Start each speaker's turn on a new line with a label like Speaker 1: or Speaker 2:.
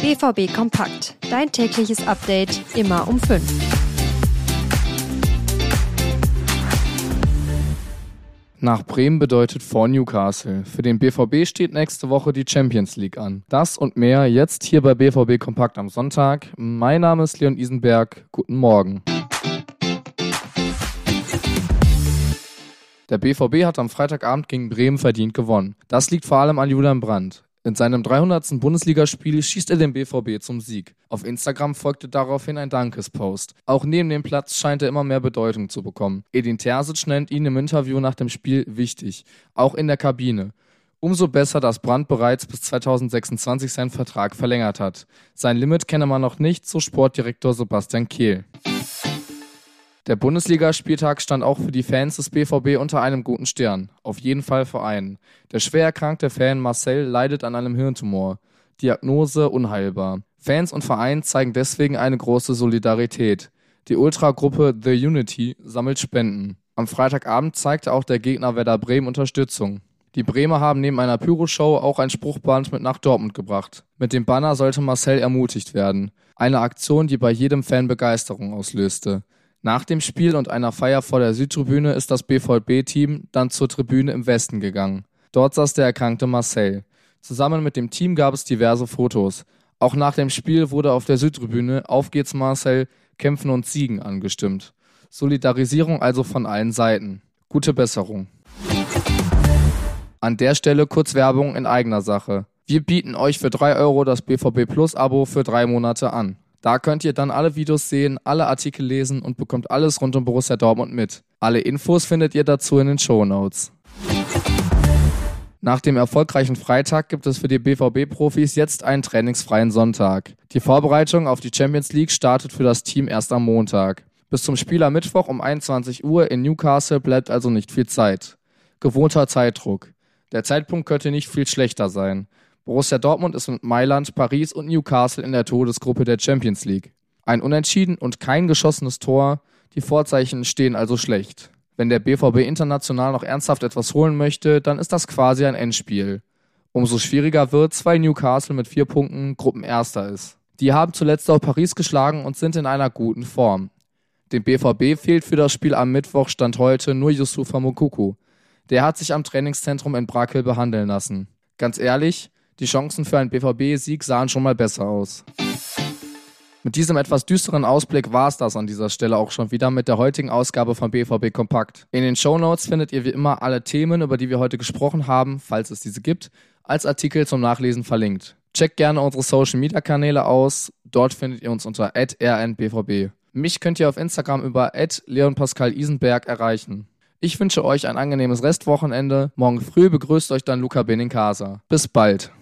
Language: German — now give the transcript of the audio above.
Speaker 1: BVB Kompakt. Dein tägliches Update immer um 5.
Speaker 2: Nach Bremen bedeutet vor Newcastle. Für den BVB steht nächste Woche die Champions League an. Das und mehr jetzt hier bei BVB Kompakt am Sonntag. Mein Name ist Leon Isenberg. Guten Morgen. Der BVB hat am Freitagabend gegen Bremen verdient gewonnen. Das liegt vor allem an Julian Brandt. In seinem 300. Bundesligaspiel schießt er den BVB zum Sieg. Auf Instagram folgte daraufhin ein Dankespost. Auch neben dem Platz scheint er immer mehr Bedeutung zu bekommen. Edin Terzic nennt ihn im Interview nach dem Spiel wichtig, auch in der Kabine. Umso besser, dass Brandt bereits bis 2026 seinen Vertrag verlängert hat. Sein Limit kenne man noch nicht, so Sportdirektor Sebastian Kehl. Der Bundesligaspieltag stand auch für die Fans des BVB unter einem guten Stern. Auf jeden Fall für einen. Der schwer erkrankte Fan Marcel leidet an einem Hirntumor. Diagnose unheilbar. Fans und Verein zeigen deswegen eine große Solidarität. Die Ultragruppe The Unity sammelt Spenden. Am Freitagabend zeigte auch der Gegner Werder Bremen Unterstützung. Die Bremer haben neben einer Pyroshow auch ein Spruchband mit nach Dortmund gebracht. Mit dem Banner sollte Marcel ermutigt werden. Eine Aktion, die bei jedem Fan Begeisterung auslöste. Nach dem Spiel und einer Feier vor der Südtribüne ist das BVB-Team dann zur Tribüne im Westen gegangen. Dort saß der erkrankte Marcel. Zusammen mit dem Team gab es diverse Fotos. Auch nach dem Spiel wurde auf der Südtribüne Auf geht's Marcel, Kämpfen und Siegen angestimmt. Solidarisierung also von allen Seiten. Gute Besserung. An der Stelle kurz Werbung in eigener Sache. Wir bieten euch für 3 Euro das BVB Plus Abo für drei Monate an. Da könnt ihr dann alle Videos sehen, alle Artikel lesen und bekommt alles rund um Borussia Dortmund mit. Alle Infos findet ihr dazu in den Show Notes. Nach dem erfolgreichen Freitag gibt es für die BVB-Profis jetzt einen trainingsfreien Sonntag. Die Vorbereitung auf die Champions League startet für das Team erst am Montag. Bis zum Spiel am Mittwoch um 21 Uhr in Newcastle bleibt also nicht viel Zeit. Gewohnter Zeitdruck. Der Zeitpunkt könnte nicht viel schlechter sein. Borussia Dortmund ist mit Mailand, Paris und Newcastle in der Todesgruppe der Champions League. Ein Unentschieden und kein geschossenes Tor, die Vorzeichen stehen also schlecht. Wenn der BVB international noch ernsthaft etwas holen möchte, dann ist das quasi ein Endspiel. Umso schwieriger wird's, weil Newcastle mit vier Punkten Gruppenerster ist. Die haben zuletzt auch Paris geschlagen und sind in einer guten Form. Dem BVB fehlt für das Spiel am Mittwoch Stand heute nur Yusufa Mokuku. Der hat sich am Trainingszentrum in Brakel behandeln lassen. Ganz ehrlich, die Chancen für einen BVB-Sieg sahen schon mal besser aus. Mit diesem etwas düsteren Ausblick war es das an dieser Stelle auch schon wieder mit der heutigen Ausgabe von BVB Kompakt. In den Show Notes findet ihr wie immer alle Themen, über die wir heute gesprochen haben, falls es diese gibt, als Artikel zum Nachlesen verlinkt. Checkt gerne unsere Social Media Kanäle aus. Dort findet ihr uns unter rnbvb. Mich könnt ihr auf Instagram über leonpascal erreichen. Ich wünsche euch ein angenehmes Restwochenende. Morgen früh begrüßt euch dann Luca Benincasa. Bis bald.